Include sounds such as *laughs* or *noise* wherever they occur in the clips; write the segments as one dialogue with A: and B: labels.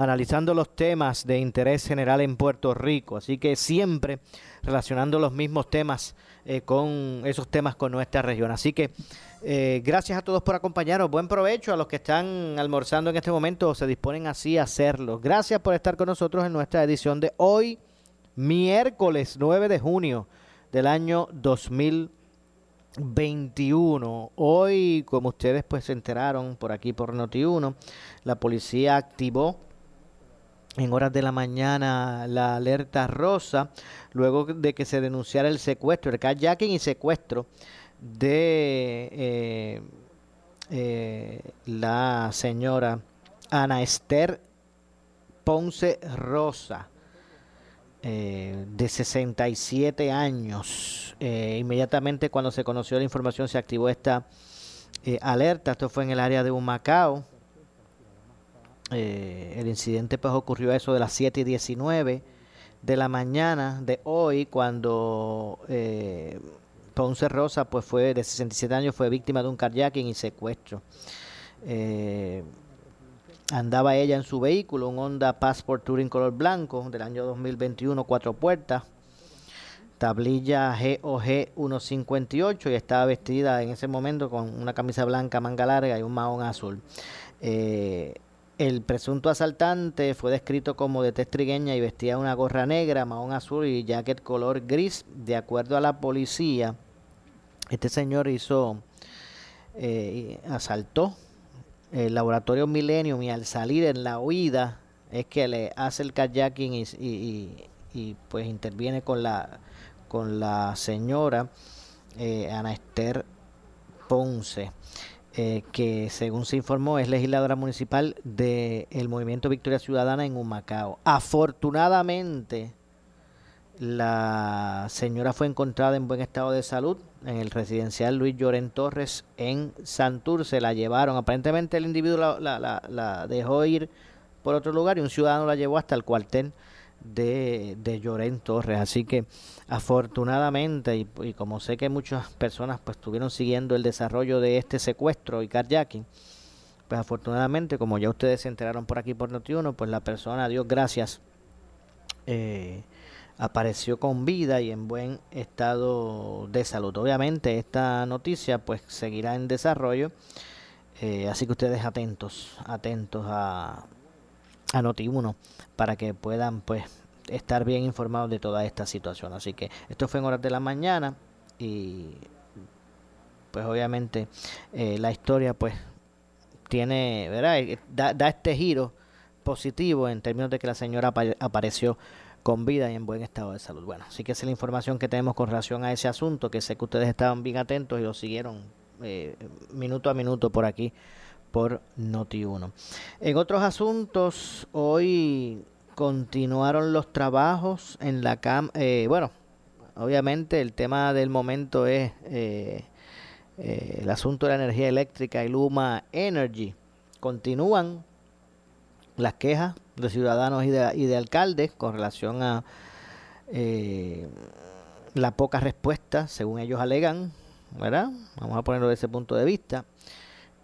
A: analizando los temas de interés general en Puerto Rico. Así que siempre relacionando los mismos temas eh, con esos temas con nuestra región. Así que eh, gracias a todos por acompañarnos. Buen provecho a los que están almorzando en este momento o se disponen así a hacerlo. Gracias por estar con nosotros en nuestra edición de hoy, miércoles 9 de junio del año 2020. 21. Hoy, como ustedes pues se enteraron por aquí por Noti1, la policía activó en horas de la mañana la alerta rosa luego de que se denunciara el secuestro, el kayaking y secuestro de eh, eh, la señora Ana Esther Ponce Rosa eh, de 67 años. Eh, inmediatamente cuando se conoció la información se activó esta eh, alerta. Esto fue en el área de Humacao. El incidente pues ocurrió a eso de las 7 y 19 de la mañana de hoy cuando Ponce Rosa pues fue de 67 años fue víctima de un carjacking y secuestro. Andaba ella en su vehículo, un Honda Passport Touring color blanco del año 2021, cuatro puertas, tablilla GOG 158 y estaba vestida en ese momento con una camisa blanca, manga larga y un mahón azul. Eh, el presunto asaltante fue descrito como de testrigueña y vestía una gorra negra, mahón azul y jacket color gris. De acuerdo a la policía, este señor hizo, eh, asaltó el laboratorio Millennium y al salir en la huida es que le hace el kayaking y, y, pues interviene con la con la señora eh, Ana Esther Ponce eh, que según se informó es legisladora municipal del movimiento Victoria Ciudadana en Humacao afortunadamente la señora fue encontrada en buen estado de salud en el residencial Luis Lloren Torres en Santurce. La llevaron, aparentemente el individuo la, dejó ir por otro lugar y un ciudadano la llevó hasta el cuartel de, de Torres. Así que afortunadamente, y, y, como sé que muchas personas pues estuvieron siguiendo el desarrollo de este secuestro y carjacking, pues afortunadamente, como ya ustedes se enteraron por aquí por Notiuno, pues la persona, Dios gracias, eh, apareció con vida y en buen estado de salud. Obviamente esta noticia pues seguirá en desarrollo, eh, así que ustedes atentos, atentos a, a Noti1 para que puedan pues estar bien informados de toda esta situación. Así que esto fue en horas de la mañana y pues obviamente eh, la historia pues tiene, ¿verdad? Eh, da, da, este giro positivo en términos de que la señora apareció con vida y en buen estado de salud. Bueno, así que esa es la información que tenemos con relación a ese asunto, que sé que ustedes estaban bien atentos y lo siguieron eh, minuto a minuto por aquí, por Noti1. En otros asuntos, hoy continuaron los trabajos en la cam eh, bueno, obviamente el tema del momento es eh, el asunto de la energía eléctrica y Luma Energy. Continúan las quejas de ciudadanos y de, y de alcaldes con relación a eh, la poca respuesta, según ellos alegan, ¿verdad? Vamos a ponerlo desde ese punto de vista,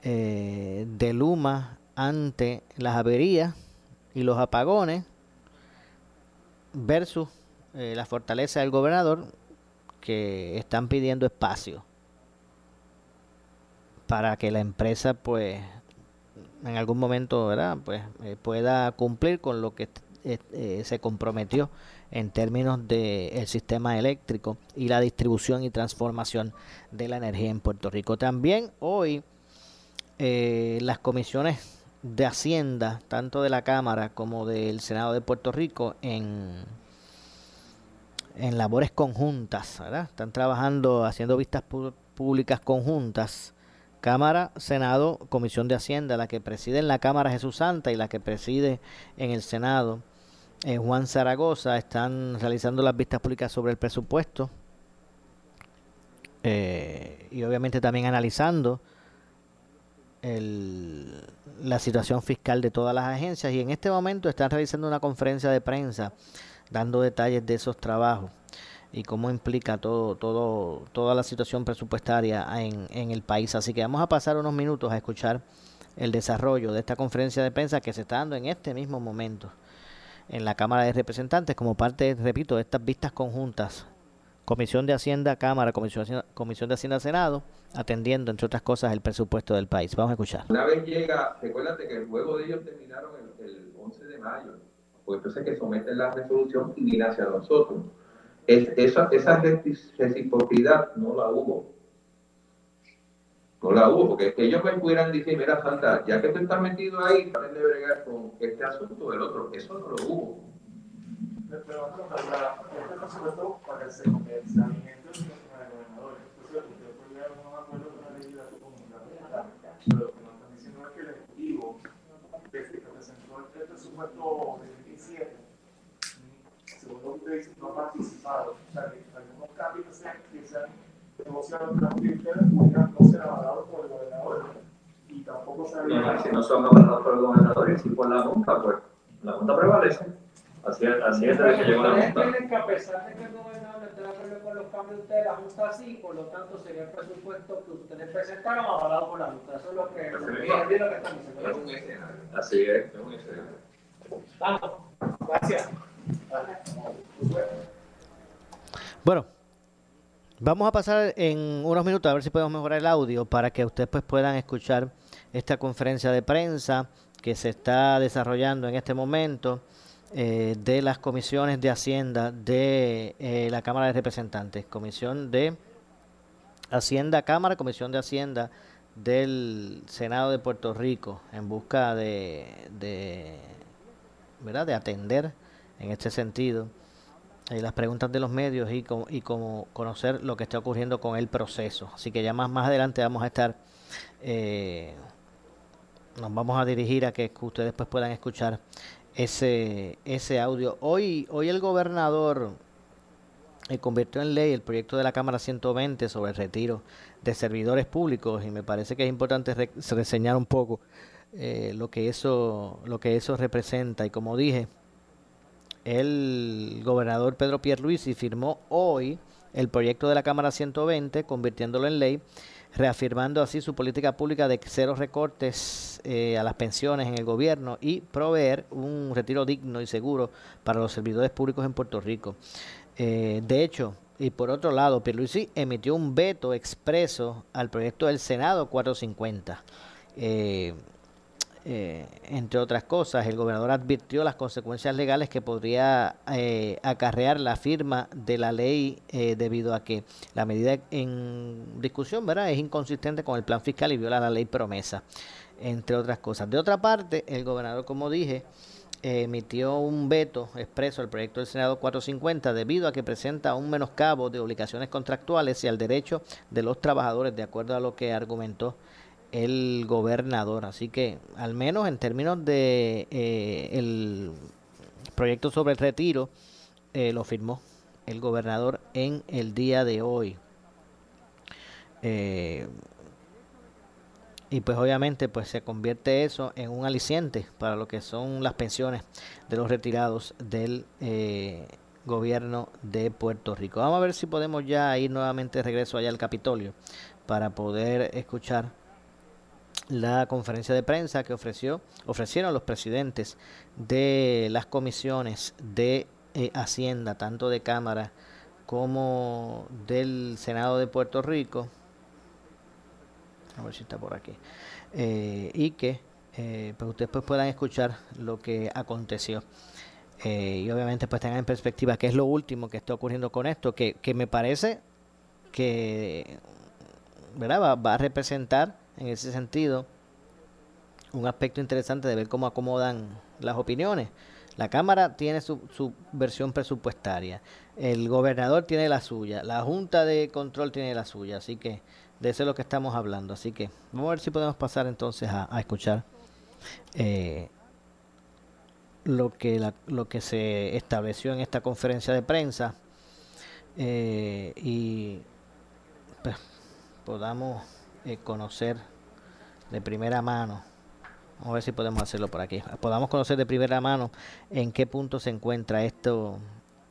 A: eh, de Luma ante las averías y los apagones versus eh, la fortaleza del gobernador que están pidiendo espacio para que la empresa pues en algún momento, ¿verdad? Pues eh, pueda cumplir con lo que se comprometió en términos del sistema eléctrico y la distribución y transformación de la energía en Puerto Rico. También hoy las comisiones de Hacienda, tanto de la Cámara como del Senado de Puerto Rico, en, en labores conjuntas. Están trabajando, haciendo vistas públicas conjuntas. Cámara, Senado, Comisión de Hacienda, la que preside en la Cámara Jesús Santa y la que preside en el Senado eh, Juan Zaragoza, están realizando las vistas públicas sobre el presupuesto eh, y obviamente también analizando el, la situación fiscal de todas las agencias y en este momento están realizando una conferencia de prensa dando detalles de esos trabajos y cómo implica todo, todo, toda la situación presupuestaria en, en el país. Así que vamos a pasar unos minutos a escuchar el desarrollo de esta conferencia de prensa que se está dando en este mismo momento en la Cámara de Representantes como parte, repito, de estas vistas conjuntas Comisión de Hacienda Cámara, Comisión, Comisión de Hacienda Senado, atendiendo, entre otras cosas, el presupuesto del país. Vamos a escuchar.
B: Una vez llega, recuérdate que el juego de ellos terminaron el, 11 de mayo, pues entonces que someten la resolución y viene hacia nosotros. Es, esa, esa reciprocidad no la hubo. No la hubo, porque ellos me pudieran decir, mira, Santa, ya que tú estás metido ahí, traten de bregar con este asunto del otro. Eso no lo hubo pero la, este presupuesto para que se convenzamiento de los gobernadores. Entonces, usted puede llegar a un acuerdo con la legislación comunitaria, pero lo que nos están diciendo es que el Ejecutivo, desde que presentó el presupuesto de 2017, según lo que usted dice, no ha participado. O sea, que algunos cambios que se han negociado entre ustedes no ser avalados por el gobernador. Y tampoco se han... Si no son avalados por el gobernador y si por la Junta, pues la Junta prevalece. Así es, así es desde que llegó la Junta. tienen que, a pesar de que el gobernador no esté de acuerdo con los cambios de ustedes, la Junta sí, por lo tanto sería el presupuesto que ustedes presentaron avalado por la Junta. Eso es lo que, lo que, lo que están diciendo. Así es, es un. Vamos, gracias.
A: Bueno, vamos a pasar en unos minutos a ver si podemos mejorar el audio para que ustedes pues puedan escuchar esta conferencia de prensa que se está desarrollando en este momento. Eh, de las comisiones de Hacienda de eh, la Cámara de Representantes, Comisión de Hacienda Cámara, Comisión de Hacienda del Senado de Puerto Rico, en busca de, de, ¿verdad? de atender en este sentido eh, las preguntas de los medios y, como, y como conocer lo que está ocurriendo con el proceso. Así que ya más, más adelante vamos a estar, nos vamos a dirigir a que ustedes pues puedan escuchar ese, ese audio. Hoy, hoy el gobernador eh, convirtió en ley el proyecto de la Cámara 120 sobre el retiro de servidores públicos y me parece que es importante reseñar un poco eh, lo que eso lo que eso representa y como dije el gobernador Pedro Pierluisi firmó hoy el proyecto de la Cámara 120 convirtiéndolo en ley reafirmando así su política pública de cero recortes eh, a las pensiones en el gobierno y proveer un retiro digno y seguro para los servidores públicos en Puerto Rico. Eh, de hecho, y por otro lado, Pierluisi emitió un veto expreso al proyecto del Senado 450. Eh, eh, entre otras cosas, el gobernador advirtió las consecuencias legales que podría eh, acarrear la firma de la ley eh, debido a que la medida en discusión ¿verdad? es inconsistente con el plan fiscal y viola la ley promesa, entre otras cosas. De otra parte, el gobernador, como dije, emitió un veto expreso al proyecto del Senado 450 debido a que presenta un menoscabo de obligaciones contractuales y al derecho de los trabajadores, de acuerdo a lo que argumentó el gobernador. Así que, al menos en términos de eh, el proyecto sobre el retiro, eh, lo firmó el gobernador en el día de hoy. Eh, y pues obviamente pues se convierte eso en un aliciente para lo que son las pensiones de los retirados del gobierno de Puerto Rico. Vamos a ver si podemos ya ir nuevamente de regreso allá al Capitolio para poder escuchar la conferencia de prensa que ofreció, ofrecieron los presidentes de las comisiones de eh, Hacienda, tanto de Cámara como del Senado de Puerto Rico. A ver si está por aquí. Eh, y que eh, pues ustedes pues puedan escuchar lo que aconteció eh, y obviamente pues tengan en perspectiva qué es lo último que está ocurriendo con esto, que, que me parece que ¿verdad? Va, a representar en ese sentido un aspecto interesante de ver cómo acomodan las opiniones. La Cámara tiene su, su, versión presupuestaria, el gobernador tiene la suya, la Junta de Control tiene la suya, así que de eso es lo que estamos hablando. Así que vamos a ver si podemos pasar entonces a, escuchar eh, lo, que lo que se estableció en esta conferencia de prensa eh, y pues, podamos eh, conocer de primera mano. Vamos a ver si podemos hacerlo por aquí. Podamos conocer de primera mano en qué punto se encuentra esto,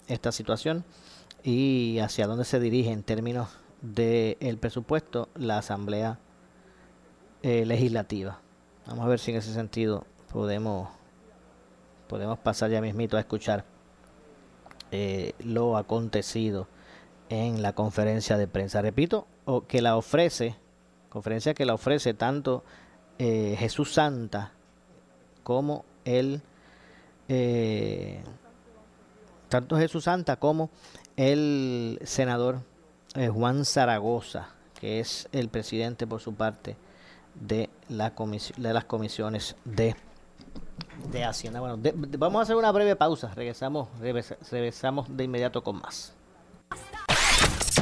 A: esta situación y hacia dónde se dirige en términos del presupuesto la Asamblea eh, Legislativa. Vamos a ver si en ese sentido podemos, podemos pasar ya mismito a escuchar eh, lo acontecido en la conferencia de prensa. Repito, o que la ofrece, conferencia que la ofrece tanto eh, Jesús Santa como el eh, tanto Jesús Santa como el senador eh, Juan Zaragoza, que es el presidente por su parte de la de las comisiones de de Hacienda. Bueno, vamos a hacer una breve pausa. Regresamos, regresamos de inmediato con más.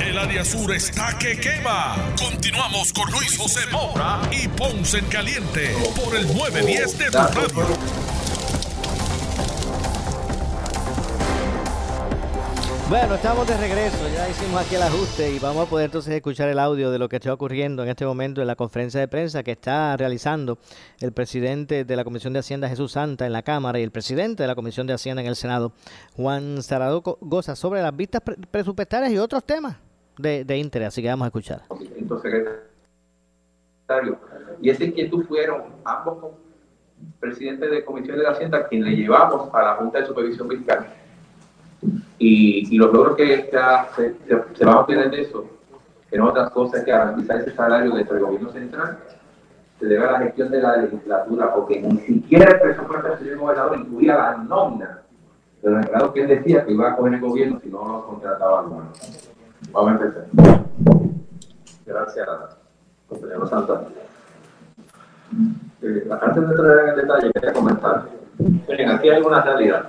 C: El área sur está que quema. Continuamos con Luis José Moura y Ponce en Caliente por el 910 de tu radio.
A: Bueno, estamos de regreso, ya hicimos aquí el ajuste y vamos a poder entonces escuchar el audio de lo que está ocurriendo en este momento en la conferencia de prensa que está realizando el presidente de la Comisión de Hacienda Jesús Santa en la Cámara y el presidente de la Comisión de Hacienda en el Senado Juan Zaragoza Goza sobre las vistas presupuestarias y otros temas de, de interés, así que vamos a escuchar.
B: Y esa inquietud fueron ambos presidentes de comisiones de Hacienda quien le llevamos a la Junta de Supervisión Fiscal. Y, y los logros que se, se, van a obtener de eso, en otras cosas que garantizar ese salario dentro del gobierno central, se debe a la gestión de la legislatura, porque ni siquiera el presupuesto del señor gobernador incluía la nómina de los empleados que él decía que iba a coger el gobierno si no los contrataba alguno. Vamos a empezar. Gracias, compañero Santa. Eh, antes de entrar en el detalle, quería comentar. Miren, aquí hay una realidad.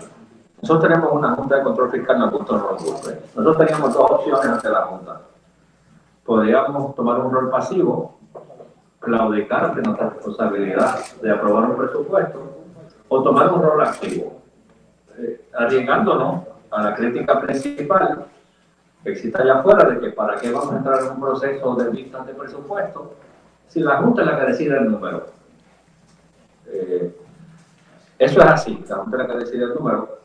B: Nosotros tenemos una Junta de Control Fiscal, no gusta no nos guste. Nosotros teníamos dos opciones ante la Junta. Podríamos tomar un rol pasivo, claudicar de nuestra responsabilidad de aprobar un presupuesto, o tomar un rol activo, eh, arriesgándonos a la crítica principal existe allá afuera de que para qué vamos a entrar en un proceso de vistas de presupuesto si la Junta es la que decide el número. Eh, eso es así, la Junta es la que decide el número,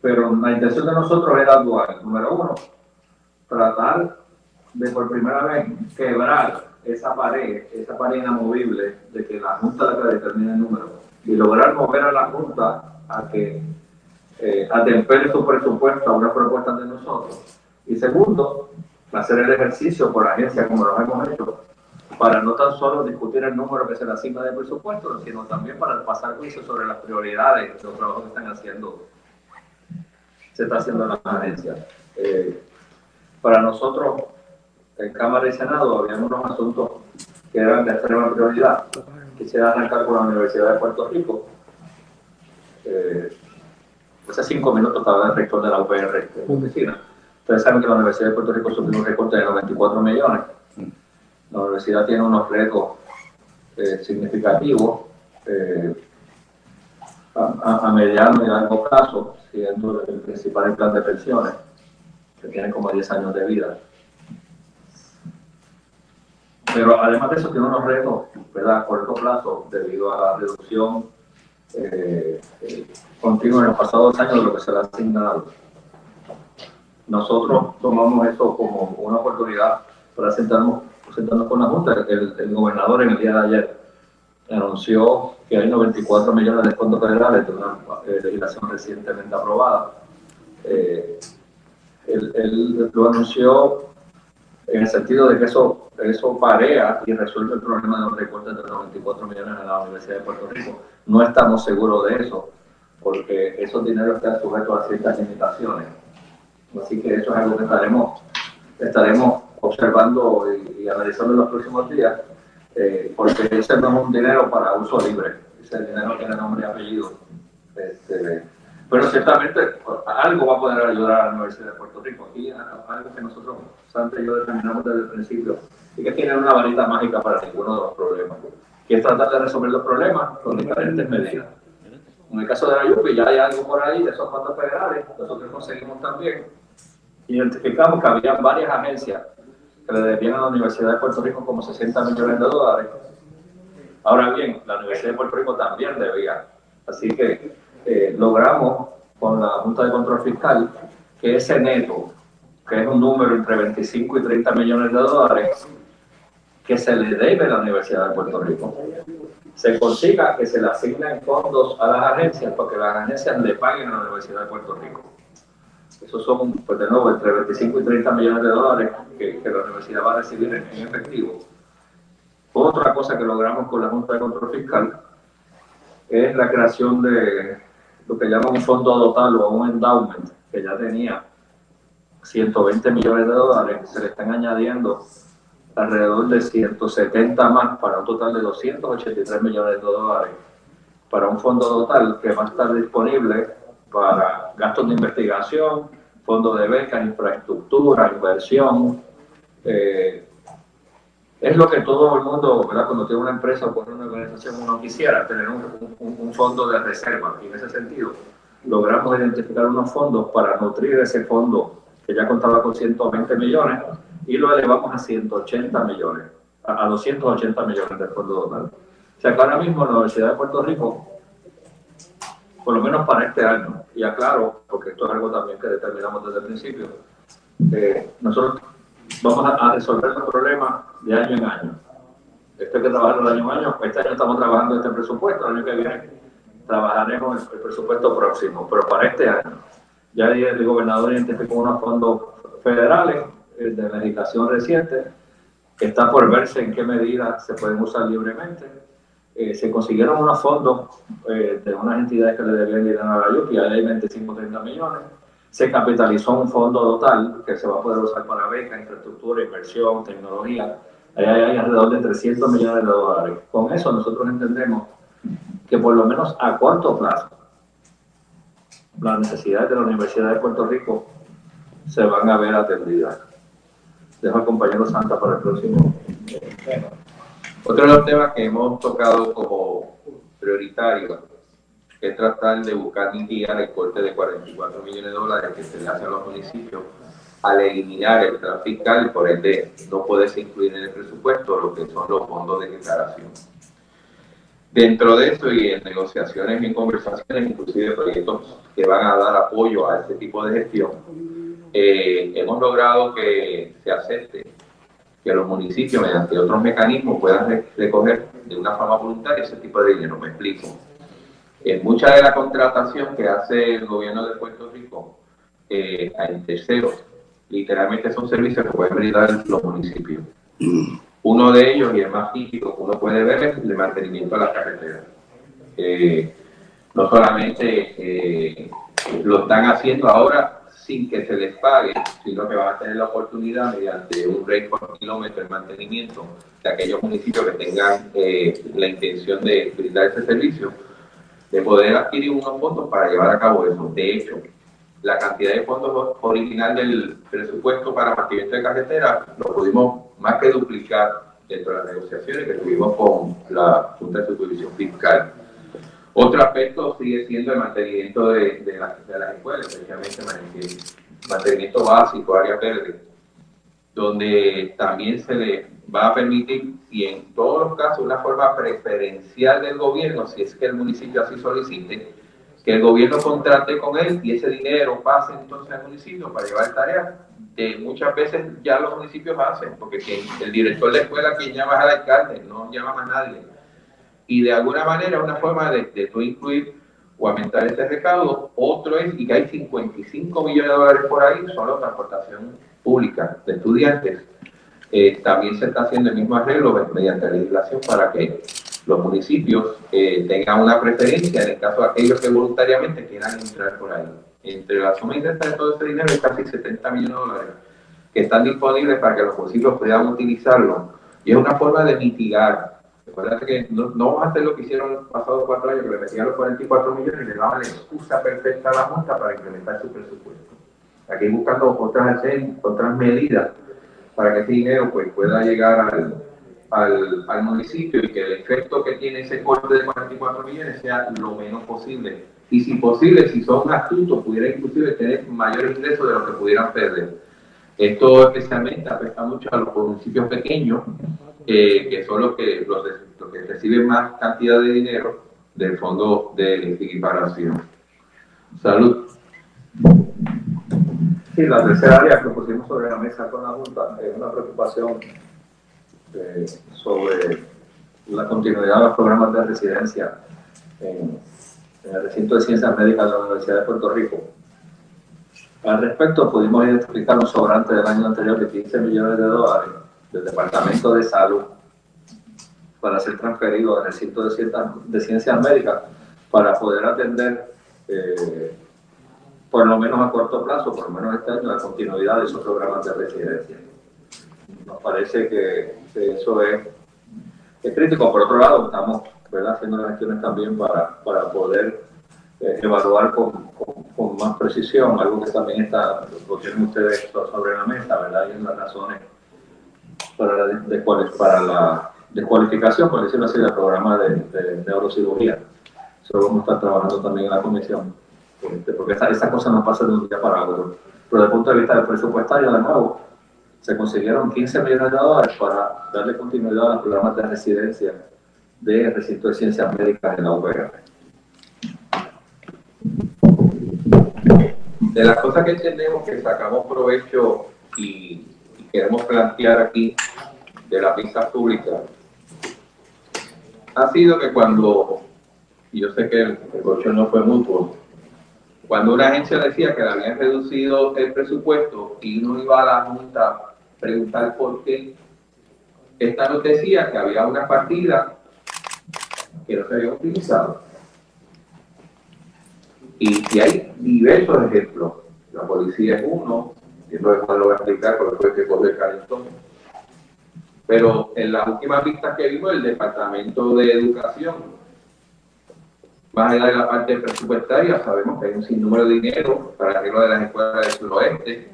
B: pero la intención de nosotros era dual. Número uno, tratar de por primera vez quebrar esa pared, esa pared inamovible de que la Junta es la que determina el número y lograr mover a la Junta a que eh, atempere su presupuesto a una propuesta de nosotros y segundo, hacer el ejercicio por agencia como lo hemos hecho, para no tan solo discutir el número que se le asigna de presupuesto, sino también para pasar juicio sobre las prioridades de los trabajos que están haciendo, se está haciendo en las agencias. Eh, para nosotros, en Cámara y Senado, había unos asuntos que eran de extrema prioridad. Quisiera arrancar con la Universidad de Puerto Rico. Eh, hace cinco minutos estaba el rector de la UPR en oficina Ustedes saben que la Universidad de Puerto Rico sufrió un recorte de 94 millones. La universidad tiene unos retos eh, significativos eh, a, mediano y largo plazo, siendo el principal plan de pensiones, que tiene como 10 años de vida. Pero además de eso, tiene unos retos ¿verdad? a corto plazo debido a la reducción eh, continua en los pasados años de lo que se le ha asignado nosotros tomamos eso como una oportunidad para sentarnos, sentarnos con la Junta. El, gobernador en el día de ayer anunció que hay 94 millones de fondos federales de una eh, legislación recientemente aprobada. Eh, él, lo anunció en el sentido de que eso, eso parea y resuelve el problema de los recortes de 94 millones en la Universidad de Puerto Rico. No estamos seguros de eso porque esos dineros están sujetos a ciertas limitaciones. Así que eso es algo que estaremos, estaremos observando y, analizando en los próximos días, eh, porque ese no es un dinero para uso libre, ese dinero tiene nombre y apellido. Este, pero ciertamente algo va a poder ayudar a la Universidad de Puerto Rico. Aquí algo que nosotros, Santa y yo, determinamos desde el principio, y que tiene una varita mágica para ninguno de los problemas, que es tratar de resolver los problemas con diferentes medidas. En el caso de la YUPI ya hay algo por ahí de esos fondos federales, nosotros conseguimos también, identificamos que había varias agencias que le debían a la Universidad de Puerto Rico como 60 millones de dólares. Ahora bien, la Universidad de Puerto Rico también debía. Así que eh, logramos con la Junta de Control Fiscal que ese neto, que es un número entre 25 y 30 millones de dólares, que se le debe a la Universidad de Puerto Rico, se consiga que se le asignen fondos a las agencias porque las agencias le paguen a la Universidad de Puerto Rico. Esos son, pues de nuevo, entre 25 y 30 millones de dólares que, la universidad va a recibir en, en, efectivo. Otra cosa que logramos con la Junta de Control Fiscal es la creación de lo que llaman un fondo dotal o un endowment, que ya tenía 120 millones de dólares, se le están añadiendo alrededor de 170 más para un total de 283 millones de dólares para un fondo total que va a estar disponible para gastos de investigación, fondos de becas, infraestructura, inversión. Eh, es lo que todo el mundo, ¿verdad? cuando tiene una empresa o con una organización, uno quisiera tener un, fondo de reserva. Y en ese sentido, logramos identificar unos fondos para nutrir ese fondo que ya contaba con 120 millones y lo elevamos a 180 millones, a, 280 millones de fondo total. O sea que ahora mismo la Universidad de Puerto Rico, por lo menos para este año, y aclaro, porque esto es algo también que determinamos desde el principio, eh, nosotros vamos a, resolver los problemas de año en año. Esto hay que trabajar de año en año. Este año estamos trabajando este presupuesto, el año que viene trabajaremos el, presupuesto próximo, pero para este año. Ya el gobernador identificó unos fondos federales de legislación reciente, está por verse en qué medida se pueden usar libremente. Eh, se consiguieron unos fondos eh, de unas entidades que le debían dinero a la y hay 25 30 millones. Se capitalizó un fondo total que se va a poder usar para becas, infraestructura, inversión, tecnología. Ahí hay alrededor de 300 millones de dólares. Con eso nosotros entendemos que por lo menos a corto plazo las necesidades de la Universidad de Puerto Rico se van a ver atendidas. Dejo al compañero Santa para el próximo
D: Otro de los temas que hemos tocado como prioritario es tratar de buscar mitigar el corte de 44 millones de dólares que se le hace a los municipios al eliminar el plan fiscal y por ende no puedes incluir en el presupuesto lo que son los fondos de declaración. Dentro de esto y en negociaciones y en conversaciones, inclusive proyectos que van a dar apoyo a este tipo de gestión, eh, hemos logrado que se acepte que los municipios, mediante otros mecanismos, puedan recoger de una forma voluntaria ese tipo de dinero. Me explico. En mucha de la contratación que hace el gobierno de Puerto Rico eh, en terceros, literalmente son servicios que pueden brindar los municipios. Uno de ellos, y el más físico que uno puede ver, es el mantenimiento de las carreteras. Eh, no solamente eh, lo están haciendo ahora sin que se les pague, sino que van a tener la oportunidad mediante un rate por kilómetro de mantenimiento de aquellos municipios que tengan eh, la intención de brindar ese servicio, de poder adquirir unos fondos para llevar a cabo eso. De hecho, la cantidad de fondos original del presupuesto para mantenimiento de carretera lo pudimos más que duplicar dentro de las negociaciones que tuvimos con la Junta de Supervisión Fiscal otro aspecto sigue siendo el mantenimiento de, las escuelas, especialmente mantenimiento básico, área verde, donde también se le va a permitir, y en todos los casos una forma preferencial del gobierno, si es que el municipio así solicite, que el gobierno contrate con él y ese dinero pase entonces al municipio para llevar tareas que muchas veces ya los municipios hacen, porque el director de la escuela quien llama es al alcalde, no llama a nadie y de alguna manera una forma de, de tú incluir o aumentar este recaudo. Otro es, y que hay 55 millones de dólares por ahí, solo transportación pública de estudiantes. Eh, también se está haciendo el mismo arreglo mediante legislación para que los municipios eh, tengan una preferencia en el caso de aquellos que voluntariamente quieran entrar por ahí. Entre la suma indirecta de todo ese dinero hay casi 70 millones de dólares que están disponibles para que los municipios puedan utilizarlo. Y es una forma de mitigar. Recuerda que no, vamos a hacer lo que hicieron los pasados cuatro años, que le metían los 44 millones y le daban la excusa perfecta a la Junta para incrementar su presupuesto. Aquí buscando otras, otras medidas para que ese dinero pues, pueda llegar al, al, al, municipio y que el efecto que tiene ese corte de 44 millones sea lo menos posible. Y si posible, si son astutos, pudiera inclusive tener mayores ingresos de lo que pudieran perder. Esto especialmente afecta mucho a los municipios pequeños, eh, que son los que, los, que reciben más cantidad de dinero del fondo de equiparación. Salud.
B: Sí, la tercera área que pusimos sobre la mesa con la Junta es una preocupación eh, sobre la continuidad de los programas de residencia en, el recinto de ciencias médicas de la Universidad de Puerto Rico. Al respecto, pudimos identificar un sobrante del año anterior de 15 millones de dólares del Departamento de Salud para ser transferido al recinto de ciencias, de ciencias médicas para poder atender eh, por lo menos a corto plazo, por lo menos este año, la continuidad de esos programas de residencia. Nos parece que, eso es, crítico. Por otro lado, estamos haciendo las gestiones también para, para poder eh, evaluar con, con, más precisión, algo que también está, lo tienen ustedes sobre la mesa, ¿verdad? Y las razones la, de, para la descualificación, por decirlo así, del programa de, de neurocirugía. Eso vamos a estar trabajando también en la comisión porque esa, cosa no pasa de un día para otro. Pero desde el punto de vista del presupuestario, de nuevo, se consiguieron 15 millones de dólares para darle continuidad a los programas de residencia de recinto de ciencias médicas en la UPR.
D: De las cosas que entendemos que sacamos provecho y, queremos plantear aquí de la pista pública, ha sido que cuando, y yo sé que el, el no fue mutuo, cuando una agencia decía que le habían reducido el presupuesto y uno iba a la Junta a preguntar por qué, esta nos decía que había una partida que no se había utilizado. Y, hay diversos ejemplos. La policía es uno, y no lo voy a explicar porque fue que coge el calentón. Pero en las últimas vistas que vimos, el Departamento de Educación más allá de la parte presupuestaria, sabemos que hay un sinnúmero de dinero para el de las escuelas del suroeste.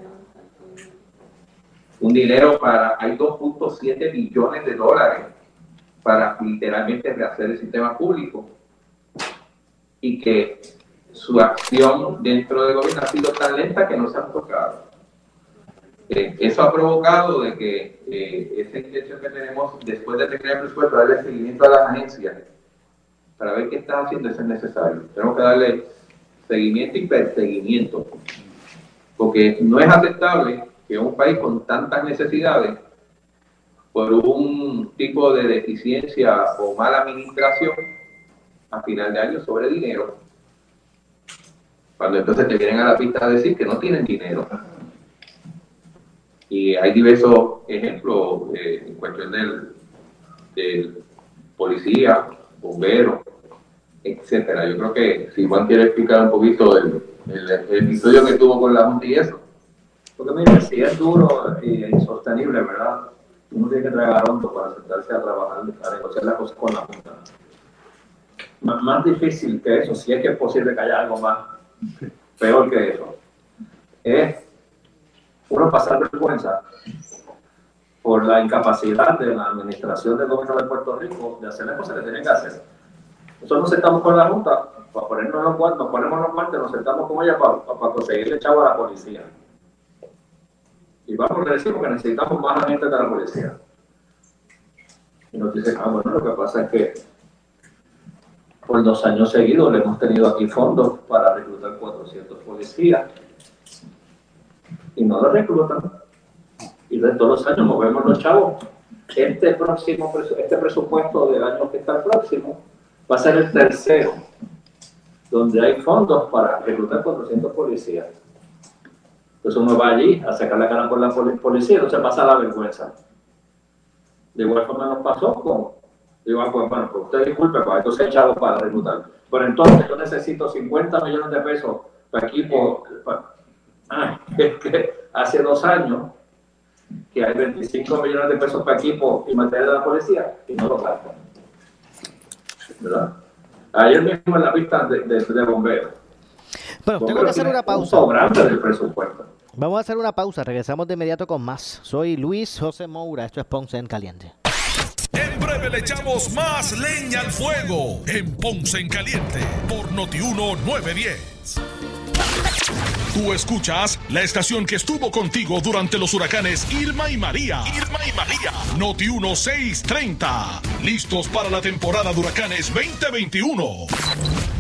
D: Un dinero para, hay 2.7 billones de dólares para literalmente rehacer el sistema público. Y que su acción dentro del gobierno ha sido tan lenta que no se han tocado. Eh, eso ha provocado de que eh, esa intención que tenemos después de tener el presupuesto, darle seguimiento a las agencias para ver qué está haciendo, eso es necesario. Tenemos que darle seguimiento y perseguimiento, porque no es aceptable que un país con tantas necesidades, por un tipo de deficiencia o mala administración, a final de año sobre dinero, cuando entonces te vienen a la pista a decir que no tienen dinero. Y hay diversos ejemplos eh, en cuestión del, policía, bomberos, etcétera. Yo creo que si Juan quiere explicar un poquito el, episodio que tuvo con la Junta y eso.
B: Porque mire, si es duro y insostenible, ¿verdad? Uno tiene que tragar hondo para sentarse a trabajar, a negociar las cosas con la Junta. Más difícil que eso, si es que es posible que haya algo más peor que eso, es uno pasar vergüenza por la incapacidad de la administración del gobierno de Puerto Rico de hacer las cosas que tienen que hacer. Nosotros nos sentamos con la Junta para ponernos los cuartos, nos ponemos los martes, nos sentamos con ella para, para conseguirle chavo a la policía. Y vamos a decir que necesitamos más gente de la policía. Y nos dice, ah, bueno, lo que pasa es que por dos años seguidos le hemos tenido aquí fondos para reclutar 400 policías y no lo reclutan. Y de todos los años movemos los chavos. Este próximo este presupuesto del año que está el próximo va a ser el tercero, donde hay fondos para reclutar 400 policías. Entonces uno va allí a sacar la cara por la policía, no se pasa la vergüenza. De igual forma nos pasó con Digo, bueno, pues usted disculpe, pues entonces echado para remutar. Pero entonces yo necesito 50 millones de pesos para equipo. ah, *laughs* es que hace dos años que hay 25 millones de pesos para equipo y material de la policía y no lo gastan. ¿Verdad? Ayer mismo en la pista de, de, de bomberos.
A: Bueno, tengo que hacer una pausa.
B: del presupuesto.
A: Vamos a hacer una pausa, regresamos de inmediato con más. Soy Luis José Moura, esto es Ponce en Caliente.
C: En breve le echamos más leña al fuego en Ponce en Caliente por Notiuno 910. Tú escuchas la estación que estuvo contigo durante los huracanes Irma y María. Irma y María. Noti 1630. Listos para la temporada de huracanes 2021.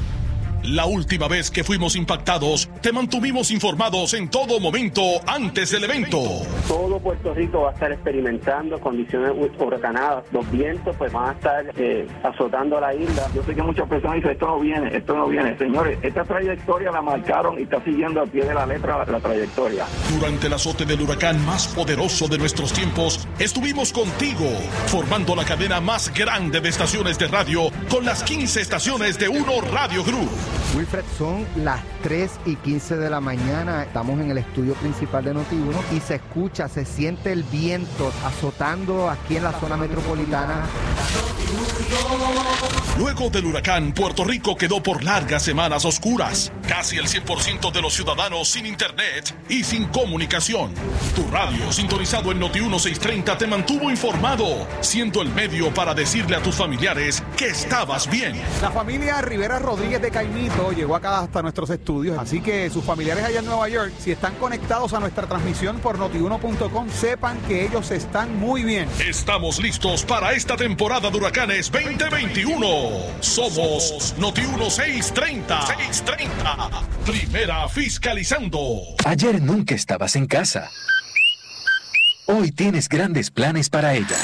C: La última vez que fuimos impactados, te mantuvimos informados en todo momento antes del evento.
E: Todo Puerto Rico va a estar experimentando condiciones huracanadas. Los vientos pues van a estar eh, azotando la isla. Yo sé que muchas personas dicen, esto no viene, esto no viene. Señores, esta trayectoria la marcaron y está siguiendo al pie de la letra la trayectoria.
C: Durante el azote del huracán más poderoso de nuestros tiempos, estuvimos contigo, formando la cadena más grande de estaciones de radio con las 15 estaciones de Uno Radio Group.
F: Wilfred, son las 3 y 15 de la mañana. Estamos en el estudio principal de Noti1 y se escucha, se siente el viento azotando aquí en la zona metropolitana.
C: Luego del huracán, Puerto Rico quedó por largas semanas oscuras. Casi el 100% de los ciudadanos sin internet y sin comunicación. Tu radio, sintonizado en Noti 1630, te mantuvo informado, siendo el medio para decirle a tus familiares que estabas bien.
G: La familia Rivera Rodríguez de Caimito llegó acá hasta nuestros estudios, así que sus familiares allá en Nueva York, si están conectados a nuestra transmisión por notiuno.com, sepan que ellos están muy bien.
C: Estamos listos para esta temporada de huracanes 2021. Somos Noti 1630. 630. Primera fiscalizando.
H: Ayer nunca estabas en casa. Hoy tienes grandes planes para ella.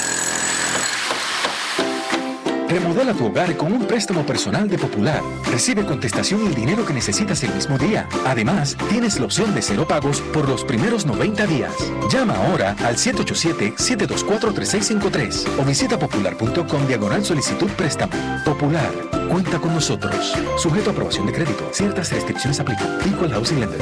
H: Remodela tu hogar con un préstamo personal de Popular. Recibe contestación y el dinero que necesitas el mismo día. Además, tienes la opción de cero pagos por los primeros 90 días. Llama ahora al 787-724-3653 o visita popular.com diagonal solicitud préstamo. Popular, cuenta con nosotros. Sujeto a aprobación de crédito. Ciertas restricciones aplican. Equal Housing Lender.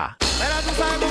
I: Pero tú sabes cómo es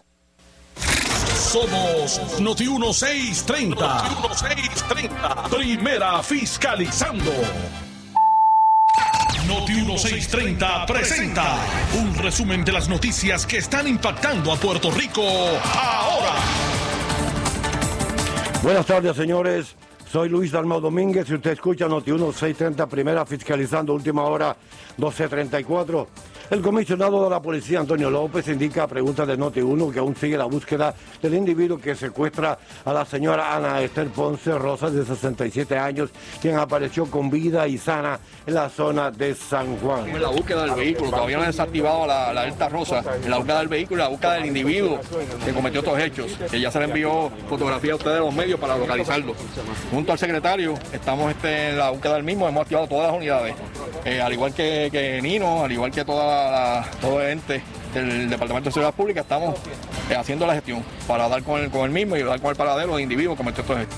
C: Somos Noti 1630. Noti 1630. Primera fiscalizando. Noti 1630 presenta un resumen de las noticias que están impactando a Puerto Rico ahora.
J: Buenas tardes, señores. Soy Luis Dalmau Domínguez y usted escucha Noti 1630, primera fiscalizando, última hora 1234. El comisionado de la policía, Antonio López, indica a preguntas de Noti 1 que aún sigue la búsqueda del individuo que secuestra a la señora Ana Esther Ponce Rosas, de 67 años, quien apareció con vida y sana en la zona de San Juan.
K: En la búsqueda del vehículo, todavía no han desactivado la, la rosa, en la búsqueda del vehículo y la búsqueda del individuo que cometió estos hechos, que ya se le envió fotografía a ustedes de los medios para localizarlo. Junto al secretario, estamos este, en la búsqueda del mismo, hemos activado todas las unidades, Eh, al igual que, que Nino, al igual que toda la, todo el ente del Departamento de Seguridad Pública, estamos eh, haciendo la gestión para dar con el, con el mismo y dar con el paradero del individuo que cometió estos hechos.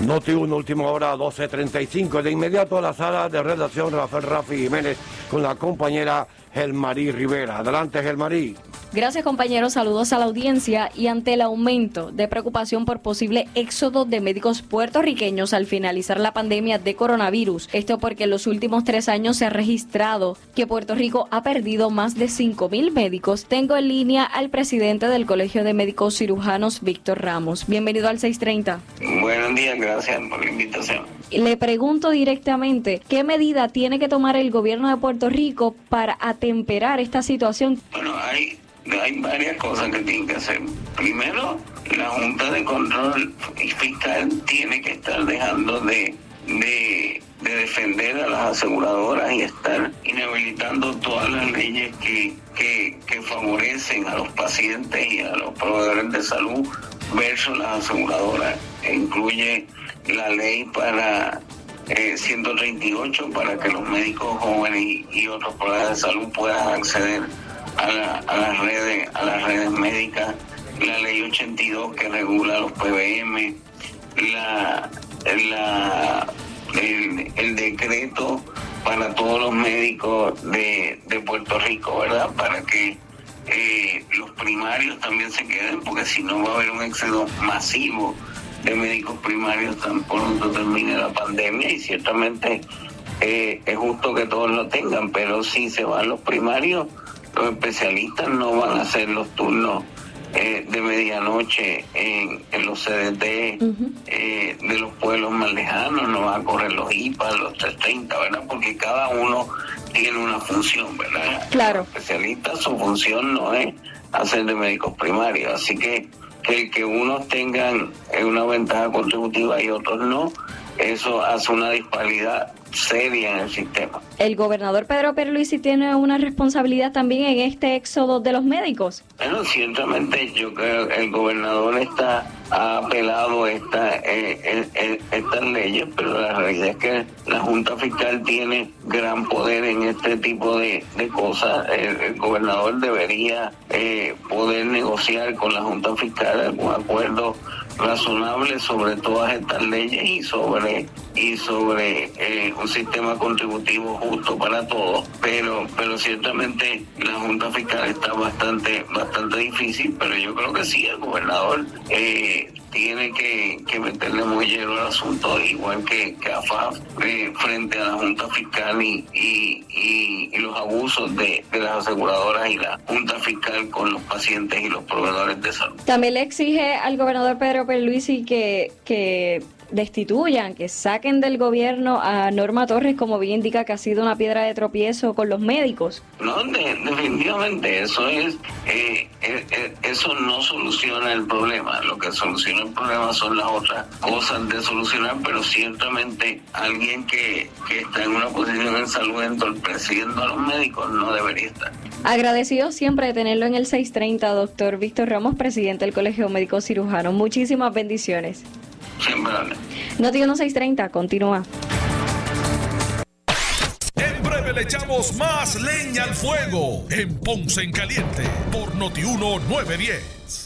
J: Noti 1, última hora 12.35. De inmediato a la sala de redacción Rafael Rafi Jiménez con la compañera Gelmarí Rivera. Adelante, Gelmarí.
L: Gracias compañeros, saludos a la audiencia y ante el aumento de preocupación por posible éxodo de médicos puertorriqueños al finalizar la pandemia de coronavirus. Esto porque en los últimos tres años se ha registrado que Puerto Rico ha perdido más de 5 mil médicos. Tengo en línea al presidente del Colegio de Médicos Cirujanos, Víctor Ramos. Bienvenido al 630.
M: Buenos días, gracias por la invitación.
L: Le pregunto directamente, ¿qué medida tiene que tomar el gobierno de Puerto Rico para atemperar esta situación?
M: Bueno, hay, hay varias cosas que tienen que hacer. Primero, la Junta de Control Fiscal tiene que estar dejando de, de, de defender a las aseguradoras y estar inhabilitando todas las leyes que, que, que favorecen a los pacientes y a los proveedores de salud versus las aseguradoras. E incluye la ley para eh, 138 para que los médicos jóvenes y otros proveedores de salud puedan acceder a, la- a las redes a las redes médicas la ley 82 que regula los PBM la, la el, decreto para todos los médicos de, de Puerto Rico verdad para que eh, los primarios también se queden porque si no va a haber un éxodo masivo de médicos primarios tan pronto termine la pandemia y ciertamente eh, es justo que todos lo tengan, pero si se van los primarios, los especialistas no van a hacer los turnos eh, de medianoche en, en los CDT eh, de los pueblos más lejanos, no van a correr los IPA, los 330, ¿verdad? Porque cada uno tiene una función, ¿verdad?
L: Claro.
M: Los especialistas, su función no es hacer de médicos primarios, así que que, que unos tengan eh, una ventaja contributiva y otros no, eso hace una disparidad seria en el sistema.
L: El gobernador Pedro Pierluisi tiene una responsabilidad también en este éxodo de los médicos.
M: Bueno, ciertamente yo creo que el gobernador está ha apelado esta, eh, eh, eh, estas leyes, pero la realidad es que la Junta Fiscal tiene gran poder en este tipo de, de cosas. El, el gobernador debería eh, poder negociar con la Junta Fiscal algún acuerdo razonable sobre todas estas leyes y sobre y sobre eh, un sistema contributivo justo para todos. Pero pero ciertamente la junta fiscal está bastante bastante difícil pero yo creo que sí el gobernador eh, tiene que, que meterle muy hielo al asunto, igual que, que AFAF, eh, frente a la Junta Fiscal y, y, y- y los abusos de, de las aseguradoras y la Junta Fiscal con los pacientes y los proveedores de salud.
L: También le exige al gobernador Pedro Pierluisi que, que destituyan, que saquen del gobierno a Norma Torres, como bien indica que ha sido una piedra de tropiezo con los médicos.
M: No, de- definitivamente eso es, eh, eh, eh, eso no soluciona el problema. Lo que soluciona el problema son las otras cosas de solucionar, pero ciertamente alguien que, que está en una posición en salud entorpeciendo a los médicos no debería estar.
L: Agradecido siempre de tenerlo en el 630, doctor Víctor Ramos, presidente del Colegio Médico Cirujano. Muchísimas bendiciones.
M: Vale.
L: Noti 630, continúa.
C: En breve le echamos más leña al fuego en Ponce en Caliente por Notiuno 910.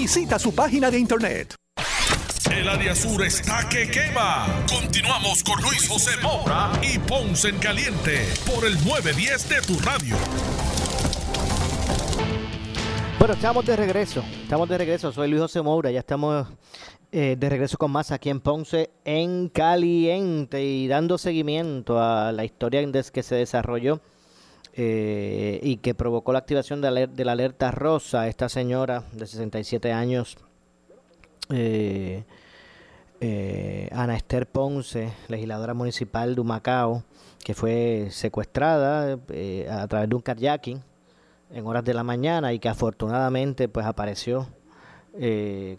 N: Visita su página de internet.
C: El área sur está que quema. Continuamos con Luis José Moura y Ponce en Caliente por el 910 de tu radio.
A: Bueno, estamos de regreso. Estamos de regreso. Soy Luis José Moura. Ya estamos eh, de regreso con más aquí en Ponce en Caliente y dando seguimiento a la historia en que se desarrolló eh, y que provocó la activación de, de la alerta rosa. Esta señora de 67 años, eh, eh, Ana Esther Ponce, legisladora municipal de Humacao, que fue secuestrada a través de un kayaking en horas de la mañana y que afortunadamente pues apareció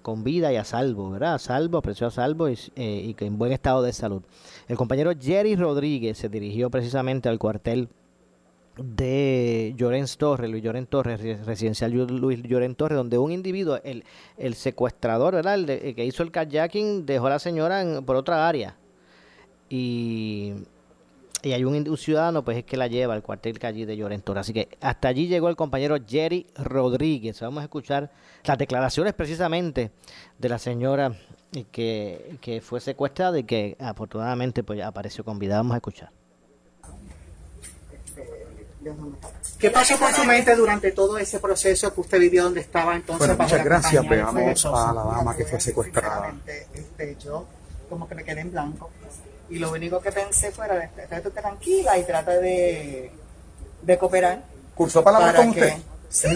A: con vida y a salvo, ¿verdad? A salvo, apareció a salvo y, eh, y en buen estado de salud. El compañero Jerry Rodríguez se dirigió precisamente al cuartel de Llorens Torres, Luis Llorens Torres, re- residencial Lu- Luis Llorens Torres, donde un individuo, el, el secuestrador, ¿verdad? El, de- que hizo el kayaking, dejó a la señora en- por otra área. Y, y hay un, ciudadano, pues es que la lleva al cuartel allí de Llorens Torres. Así que hasta allí llegó el compañero Jerry Rodríguez. Vamos a escuchar las declaraciones precisamente de la señora que, que fue secuestrada y que afortunadamente pues apareció con vida. Vamos a escuchar.
O: ¿Qué pasó por su mente durante todo ese proceso que usted vivió donde estaba entonces?
G: Bueno, muchas gracias.
O: fuego?
G: a la dama que fue secuestrada.
O: Este, yo como que me quedé en blanco y lo único que pensé fuera, estate tranquila y trata de, de cooperar.
G: ¿Cursó palabras
O: para
G: con
O: que-
G: usted?
O: Sí.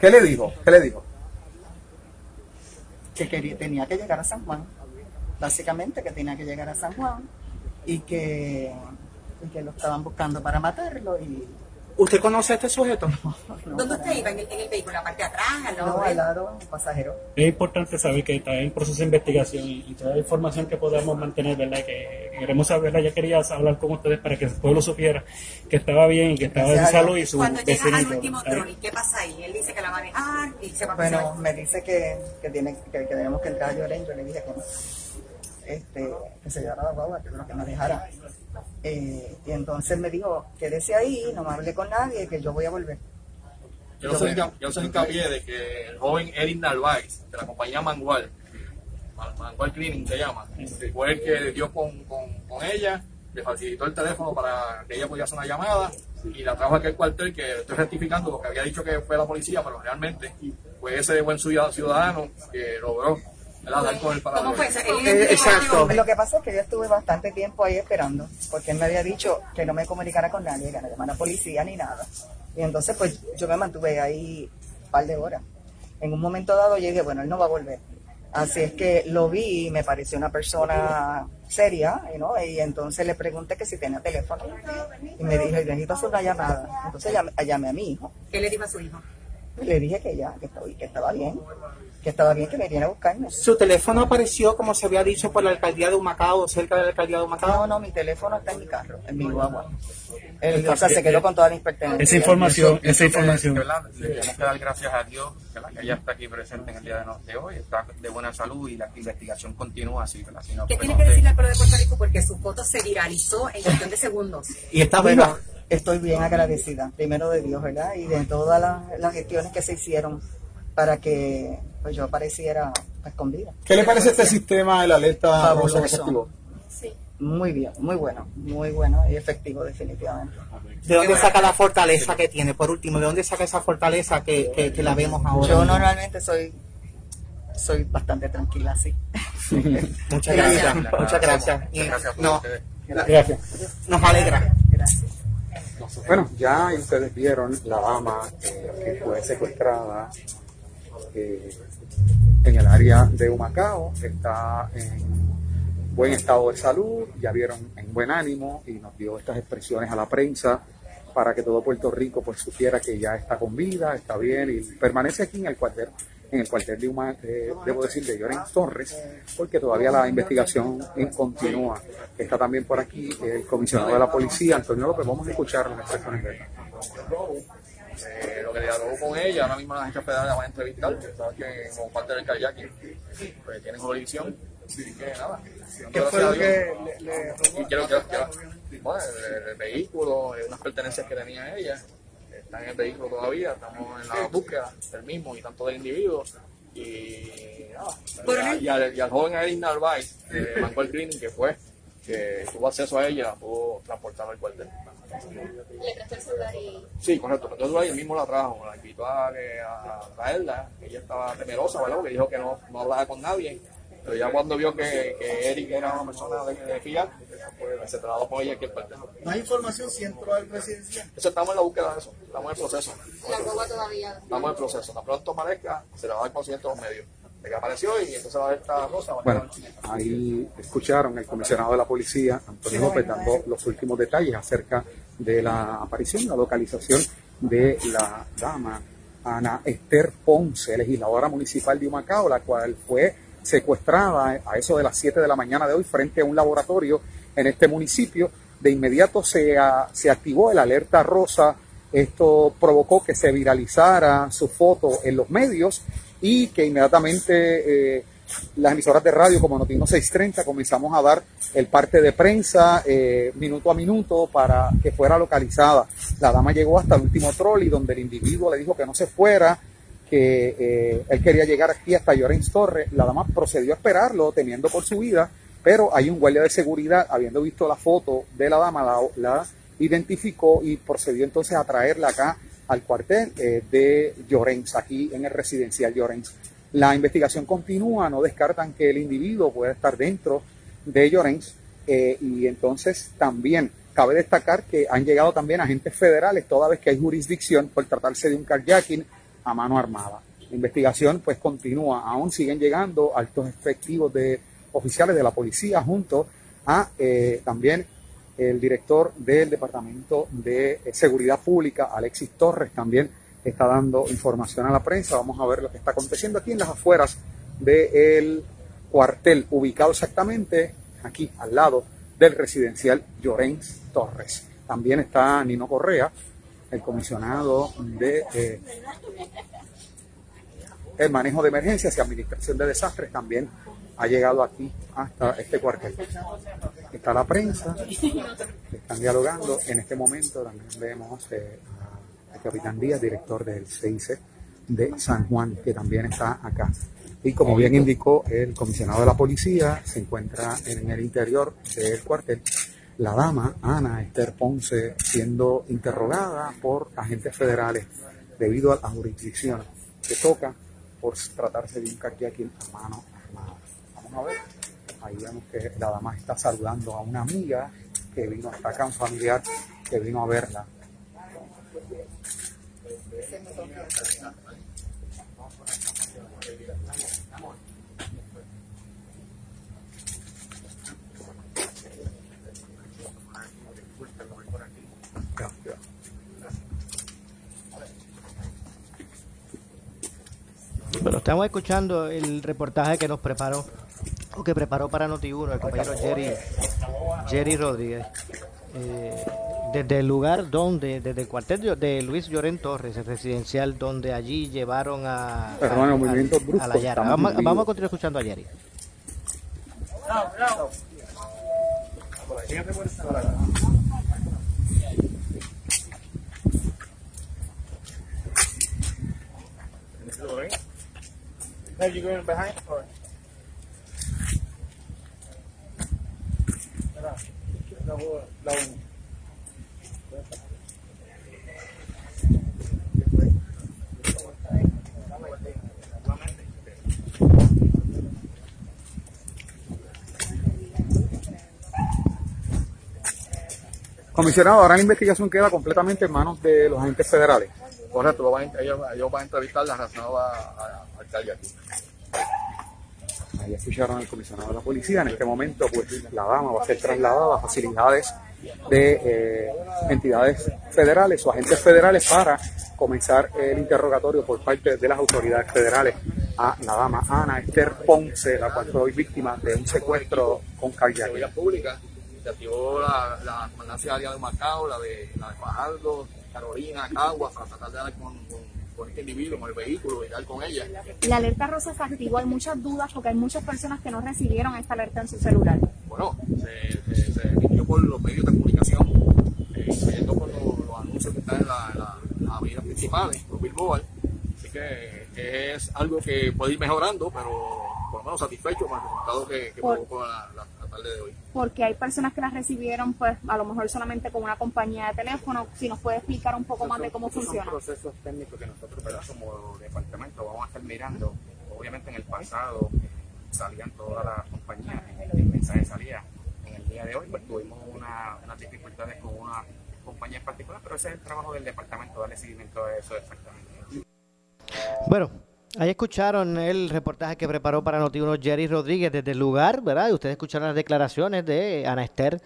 G: ¿Qué le dijo? ¿Qué le dijo?
O: Que quería, tenía que llegar a San Juan, básicamente que tenía que llegar a San Juan y que, y que lo estaban buscando para matarlo y... ¿Usted conoce a este sujeto?
P: ¿Dónde usted iba? ¿En el, en el vehículo? ¿La parte de atrás? ¿Al lado
O: No, al lado, un pasajero.
Q: Es importante saber que está en proceso de investigación y, toda la información que podamos mantener, ¿verdad? Que queremos saber, ¿verdad? Ya quería hablar con ustedes para que el pueblo supiera que estaba bien y que estaba en salud y su
P: Cuando llega al último ¿y qué pasa ahí? Él dice que la va a dejar y se va a
O: Bueno, me dice que, que, tiene, que, que tenemos que entrar a Llorén. Yo le dije que no. Este, que se llevara la guagua, que no, que no dejara. Eh, y entonces me dijo, quédese ahí, no me hable con nadie, que yo voy a volver.
K: Yo soy hincapié de que el joven Eric Narváez, de la compañía Mangual, Man- Mangual Cleaning se llama, fue el que dio con, con, con ella, le facilitó el teléfono para que ella pudiera hacer una llamada y la trajo a aquel cuartel que estoy rectificando porque había dicho que fue la policía, pero realmente fue ese buen ciudad- ciudadano que logró el paradero.
O: Eh, exacto. Lo que pasa es que yo estuve bastante tiempo ahí esperando, porque él me había dicho que no me comunicara con nadie, que no llamara a policía ni nada. Y entonces, pues yo me mantuve ahí un par de horas. En un momento dado, yo dije, bueno, él no va a volver. Así es que lo vi y me pareció una persona seria, you know, y entonces le pregunté que si tenía teléfono y me dijo, necesito hacer una llamada. Entonces llamé, llamé a mi hijo
P: ¿Qué le dijo a su hijo?
O: Le dije que ya, que estaba, que estaba bien, que estaba bien, que me a buscarme.
R: Su teléfono apareció, como se había dicho, por la alcaldía de Humacao, cerca de la alcaldía de Humacao.
O: No, no, mi teléfono está en mi carro, en mi guagua. O sea, se quedó con todas mis pertenencias.
Q: Esa información, esa información.
K: Le tenemos que dar gracias a Dios ¿verdad? que ella está aquí presente en el día de, hoy, está de buena salud y la investigación continúa así. Si no,
P: ¿Qué
K: pues,
P: tiene que decirle al pueblo de Puerto Rico? Porque su foto se viralizó en cuestión de segundos.
R: Y está
O: Bueno,
R: viva.
O: Estoy bien agradecida, primero de Dios, ¿verdad? Y de todas las, las gestiones que se hicieron para que pues, yo apareciera pues, con vida.
G: ¿Qué le parece este sistema de la alerta
O: Fabuloso.
G: rosa que se activó?
O: Muy bien, muy bueno, muy bueno y efectivo definitivamente.
R: ¿De dónde saca la fortaleza que tiene? Por último, ¿de dónde saca esa fortaleza que, que, que la vemos ahora?
O: Yo normalmente soy soy bastante tranquila así. *laughs*
R: Muchas gracias. Muchas gracias. Y no,
G: Gracias.
R: nos alegra.
G: Bueno, ya ustedes vieron la dama eh, que fue secuestrada eh, en el área de Humacao. Está en buen estado de salud, ya vieron en buen ánimo y nos dio estas expresiones a la prensa para que todo Puerto Rico pues supiera que ya está con vida, está bien y permanece aquí en el cuartel, en el cuartel de Huma- eh, debo decir, de Lloren Torres, porque todavía la investigación continúa. Está también por aquí el comisionado de la policía, Antonio López, vamos a escuchar las expresiones de él.
K: Eh, lo que dialogó con ella, ahora mismo la agencia federal la van a entrevistar, sabes que como parte del kayaking, pues tienen jurisdicción, así que nada.
G: ¿Qué fue lo que le, le
K: Y quiero, quiero, quiero- bueno, el, el vehículo, eh, unas pertenencias que tenía ella, en el vehículo todavía, estamos en la búsqueda del mismo y tanto del individuo. Y, nada, y, al, y al joven Eric Narváez, de Manuel Green, que fue, que tuvo acceso a ella, pudo transportarla al cuartel.
P: Le prestó el celular y...
K: Sí, correcto. Entonces él mismo la trajo, la invitó a, que- a traerla. Ella estaba temerosa, ¿verdad? Porque dijo que no, no hablaba con nadie. Pero ya cuando vio que, que Eric era una persona de, de fiar, pues se trasladó con ella aquí cuartel.
S: No hay información si entró al presidencial.
K: Eso estamos en la búsqueda de eso, estamos en el proceso.
P: La guagua todavía...
K: Estamos en el proceso. Tan pronto aparezca, se le va a dar conocimiento a los medios. De que apareció y entonces va a ver esta cosa.
G: Bueno, ahí escucharon el comisionado de la policía, Antonio López, dando los últimos detalles acerca de la aparición, la localización de la dama Ana Esther Ponce, legisladora municipal de Humacao, la cual fue secuestrada a eso de las 7 de la mañana de hoy frente a un laboratorio en este municipio. De inmediato se, se activó el alerta rosa. Esto provocó que se viralizara su foto en los medios y que inmediatamente eh, las emisoras de radio como Notino 630 comenzamos a dar el parte de prensa eh, minuto a minuto para que fuera localizada. La dama llegó hasta el último trolley donde el individuo le dijo que no se fuera, que eh, él quería llegar aquí hasta Llorens Torres. La dama procedió a esperarlo temiendo por su vida, pero hay un guardia de seguridad, habiendo visto la foto de la dama, la, la identificó y procedió entonces a traerla acá al cuartel eh, de Llorens, aquí en el residencial Llorens. La investigación continúa, no descartan que el individuo pueda estar dentro de Llorens eh, y entonces también cabe destacar que han llegado también agentes federales toda vez que hay jurisdicción por tratarse de un carjacking a mano armada. La investigación pues continúa, aún siguen llegando altos efectivos de oficiales de la policía junto a eh, también el director del Departamento de Seguridad Pública, Alexis Torres, también está dando información a la prensa. Vamos a ver lo que está aconteciendo aquí en las afueras del cuartel, ubicado exactamente aquí al lado del residencial Llorens Torres. También está Nino Correa, el comisionado de eh, el manejo de emergencias y administración de desastres, también ha llegado aquí hasta este cuartel. Está la prensa, están dialogando. En este momento también vemos eh, al capitán Díaz, director del CIC de San Juan, que también está acá. Y como bien indicó el comisionado de la policía, se encuentra en el interior del cuartel la dama Ana Esther Ponce siendo interrogada por agentes federales debido a la jurisdicción que toca por tratarse de un carjacking a mano armada. Vamos a ver. Ahí vemos que la dama está saludando a una amiga que vino hasta acá, un familiar que vino a verla.
A: Estamos escuchando el reportaje que nos preparó, o que preparó para Noti1 el compañero Jerry, Jerry Rodríguez. Eh, desde el lugar donde, desde el cuartel de- Luis Llorén Torres, el residencial, donde allí llevaron a,
G: Hermano,
A: a-
G: movimientos
A: a- a la Yara. Vamos, vamos a continuar escuchando a Jerry.
S: Have you going behind or?
G: Comisionado, ahora la investigación queda completamente en manos de los agentes federales.
K: Correcto, ellos, ellos van a entrevistar la relacionada a- a- al alcalde aquí.
G: Ahí escucharon al comisionado de la policía. En este momento, pues la dama va a ser trasladada a facilidades de eh, entidades federales o agentes federales para comenzar el interrogatorio por parte de las autoridades federales a la dama Ana Esther Ponce, la cual fue hoy víctima de un secuestro con.
K: Seguridad pública, se activó la, la comandancia de Macao, la de, la de Fajardo, Carolina, Caguas, para tratar de dar con, con, con este individuo, con el vehículo y dar con ella.
T: La alerta rosa se activó, hay muchas dudas porque hay muchas personas que no recibieron esta alerta en su celular.
K: Bueno, se, se, se emitió por los medios de comunicación, eh, incluyendo por los, los anuncios que están en la- en la- las avenidas principales, los billboards. Así que eh, es algo que puede ir mejorando, pero por lo menos satisfecho con el resultado que, que
T: Por-
K: provocó la, la- de hoy.
T: Porque hay personas que las recibieron, pues a lo mejor solamente con una compañía de teléfono. Si nos puede explicar un poco más de cómo funciona.
U: Son procesos técnicos que nosotros, ¿verdad? como departamento, vamos a estar mirando. Obviamente en el pasado eh, salían todas las compañías, el mensaje salía. En el día de hoy pues tuvimos una- unas dificultades con una compañía en particular, pero ese es el trabajo del departamento, darle seguimiento a eso exactamente.
A: Bueno, ahí escucharon el reportaje que preparó para Noti1 Jerry Rodríguez desde el lugar, ¿verdad? Y ustedes escucharon las declaraciones de Ana Esther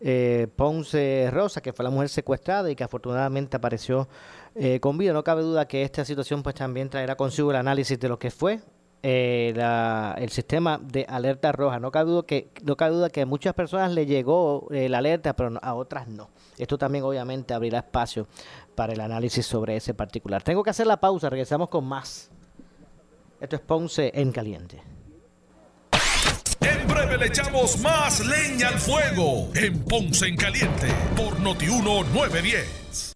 A: eh, Ponce Rosa, que fue la mujer secuestrada y que afortunadamente apareció eh, con vida. No cabe duda que esta situación pues también traerá consigo el análisis de lo que fue eh, la- el sistema de alerta roja. No cabe duda que, no cabe duda que a muchas personas le llegó eh, la alerta, pero a otras no. Esto también obviamente abrirá espacio para el análisis sobre ese particular. Tengo que hacer la pausa, regresamos con más. Esto es Ponce en caliente.
C: En breve le echamos más leña al fuego en Ponce en Caliente por Notiuno 910.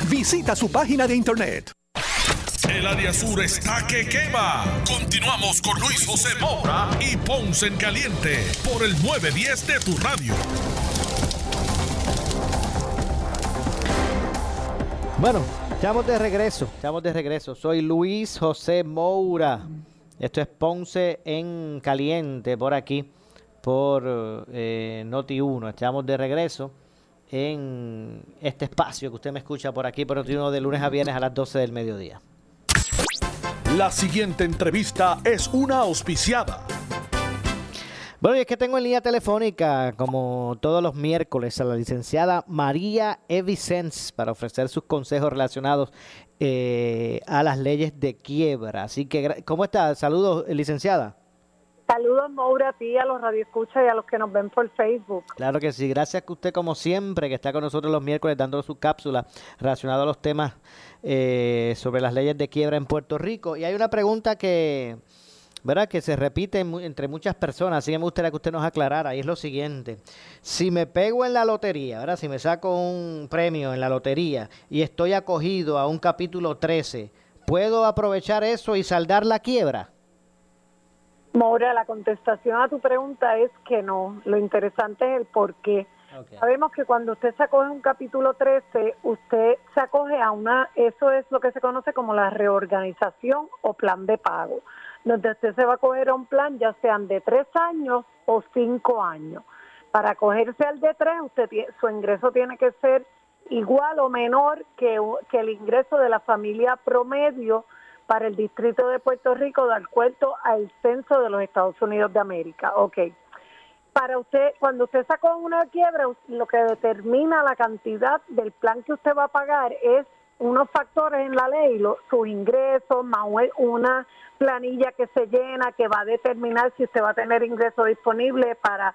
N: Visita su página de internet.
C: El área sur está que quema. Continuamos con Luis José Moura y Ponce en Caliente por el 910 de tu radio.
A: Bueno, estamos de regreso, estamos de regreso. Soy Luis José Moura. Esto es Ponce en Caliente por aquí, por eh, Noti1. Estamos de regreso en este espacio que usted me escucha por aquí, por Noti1 de lunes a viernes a las 12 del mediodía.
C: La siguiente entrevista es una auspiciada.
A: Bueno, y es que tengo en línea telefónica, como todos los miércoles, a la licenciada María Evicens para ofrecer sus consejos relacionados eh, a las leyes de quiebra. Así que, ¿cómo está? Saludos, eh, licenciada.
V: Saludos, Maura, a ti, a los radioescuchas y a los que nos ven por Facebook.
A: Claro que sí, gracias que usted como siempre que está con nosotros los miércoles dando su cápsula relacionada a los temas eh, sobre las leyes de quiebra en Puerto Rico. Y hay una pregunta que, ¿verdad? Que se repite entre muchas personas, así que me gustaría que usted nos aclarara, y es lo siguiente. Si me pego en la lotería, ¿verdad? Si me saco un premio en la lotería y estoy acogido a un capítulo 13, ¿puedo aprovechar eso y saldar la quiebra?
V: Maura, la contestación a tu pregunta es que no. Lo interesante es el por qué. Sabemos que cuando usted se acoge un capítulo 13, usted se acoge a una, eso es lo que se conoce como la reorganización o plan de pago, donde usted se va a acoger a un plan ya sean de tres años o cinco años. Para acogerse al de tres, usted su ingreso tiene que ser igual o menor que el ingreso de la familia promedio para el distrito de Puerto Rico de acuerdo al censo de los Estados Unidos de América. Ok. Para usted, cuando usted sacó una quiebra, lo que determina la cantidad del plan que usted va a pagar es unos factores en la ley, lo- sus ingresos, más una planilla que se llena que va a determinar si usted va a tener ingresos disponibles para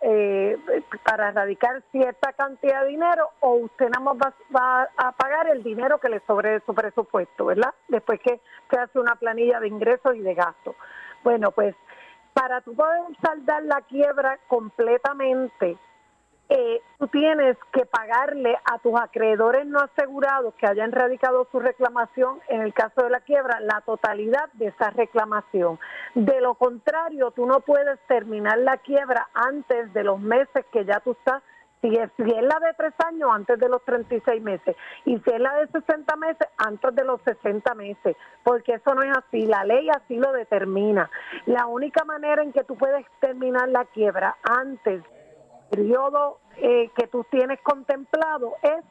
V: eh, para erradicar cierta cantidad de dinero o usted nada más va, a pagar el dinero que le sobre su presupuesto, ¿verdad? Después que se hace una planilla de ingresos y de gastos. Bueno, pues para tú poder saldar la quiebra completamente, eh, tú tienes que pagarle a tus acreedores no asegurados que hayan radicado su reclamación, en el caso de la quiebra, la totalidad de esa reclamación. De lo contrario, tú no puedes terminar la quiebra antes de los meses que ya tú estás si es, si es la de tres años, antes de los 36 meses. Y si es la de 60 meses, antes de los 60 meses. Porque eso no es así. La ley así lo determina. La única manera en que tú puedes terminar la quiebra antes periodo eh, que tú tienes contemplado es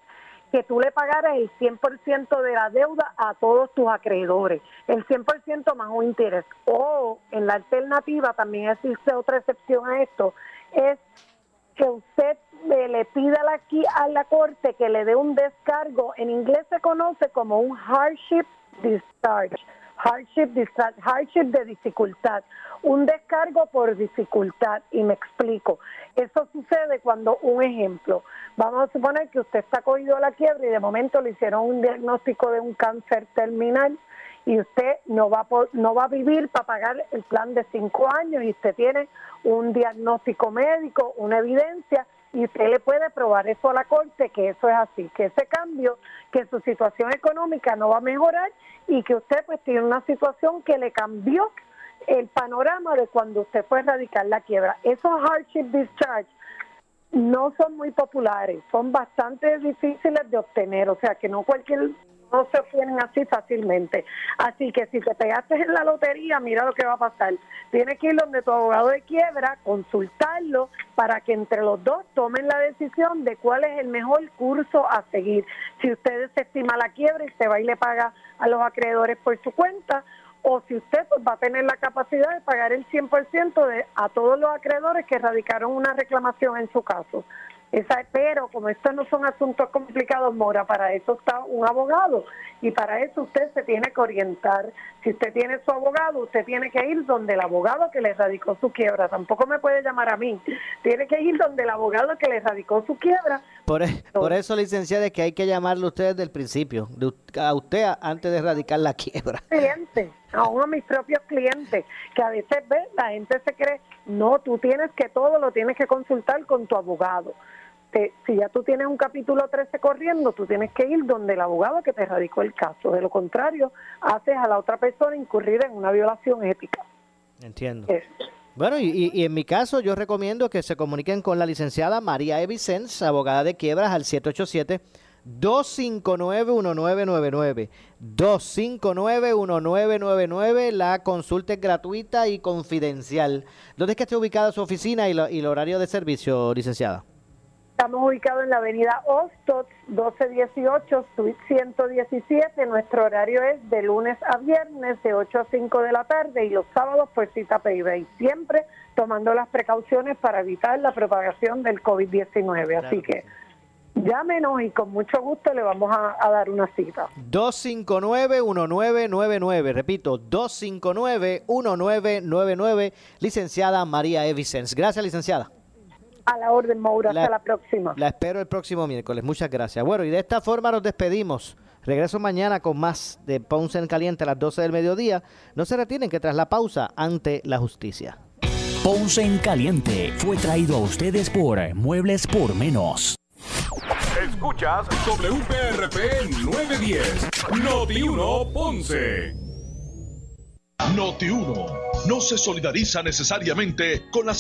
V: que tú le pagaras el 100% de la deuda a todos tus acreedores, el 100% más un interés. O en la alternativa, también existe otra excepción a esto, es que usted eh, le pida a la, qui- a la corte que le dé un descargo, en inglés se conoce como un hardship discharge, hardship hardship de dificultad, un descargo por dificultad, y me explico. Eso sucede cuando, un ejemplo, vamos a suponer que usted está cogido a la quiebra y de momento le hicieron un diagnóstico de un cáncer terminal y usted no va a, po- no va a vivir para pagar el plan de cinco años y usted tiene un diagnóstico médico, una evidencia y usted le puede probar eso a la corte que eso es así, que ese cambio, que su situación económica no va a mejorar y que usted pues tiene una situación que le cambió el panorama de cuando usted fue a erradicar la quiebra. Esos hardship discharge no son muy populares, son bastante difíciles de obtener, o sea que no cualquier no se obtienen así fácilmente. Así que si te pegaste en la lotería, mira lo que va a pasar. Tienes que ir donde tu abogado de quiebra, consultarlo para que entre los dos tomen la decisión de cuál es el mejor curso a seguir. Si usted desestima la quiebra y se va y le paga a los acreedores por su cuenta, o si usted pues, va a tener la capacidad de pagar el 100% de, a todos los acreedores que radicaron una reclamación en su caso. Esa, pero como estos no son asuntos complicados, Mora, para eso está un abogado y para eso usted se tiene que orientar. Si usted tiene su abogado, usted tiene que ir donde el abogado que le radicó su quiebra. Tampoco me puede llamar a mí. Tiene que ir donde el abogado que le radicó su quiebra.
A: Por, e- por eso, licenciada, es que hay que llamarle a usted desde el principio, de a usted antes de erradicar la quiebra.
V: clientes, aún a mis propios clientes, que a veces ve, la gente se cree, no, tú tienes que todo lo tienes que consultar con tu abogado. Te- si ya tú tienes un capítulo 13 corriendo, tú tienes que ir donde el abogado que te radicó el caso. De lo contrario, haces a la otra persona incurrir en una violación ética.
A: Entiendo.
V: Es-
A: Bueno, y, y- en mi caso yo recomiendo que se comuniquen con la licenciada María Evicens, abogada de quiebras, al 787-259-1999. 259-1999. La consulta es gratuita y confidencial. ¿Dónde es que está ubicada su oficina y, lo- y el horario de servicio, licenciada?
V: Estamos ubicados en la avenida Ostot, 1218, suite 117. Nuestro horario es de lunes a viernes, de 8 a 5 de la tarde, y los sábados por cita y Siempre tomando las precauciones para evitar la propagación del COVID-19. Así que Llámenos y con mucho gusto le vamos a, dar una cita.
A: 259-1999, repito, 259-1999, licenciada María Evicens. Gracias, licenciada.
V: A la orden, Maura. Hasta la próxima.
A: La espero el próximo miércoles. Muchas gracias. Bueno, y de esta forma nos despedimos. Regreso mañana con más de Ponce en Caliente a las 12 del mediodía. No se retienen que tras la pausa ante la justicia.
W: Ponce en Caliente fue traído a ustedes por Muebles por Menos.
C: Escuchas WPRP 910, Noti 1 Ponce. Noti 1 no se solidariza necesariamente con las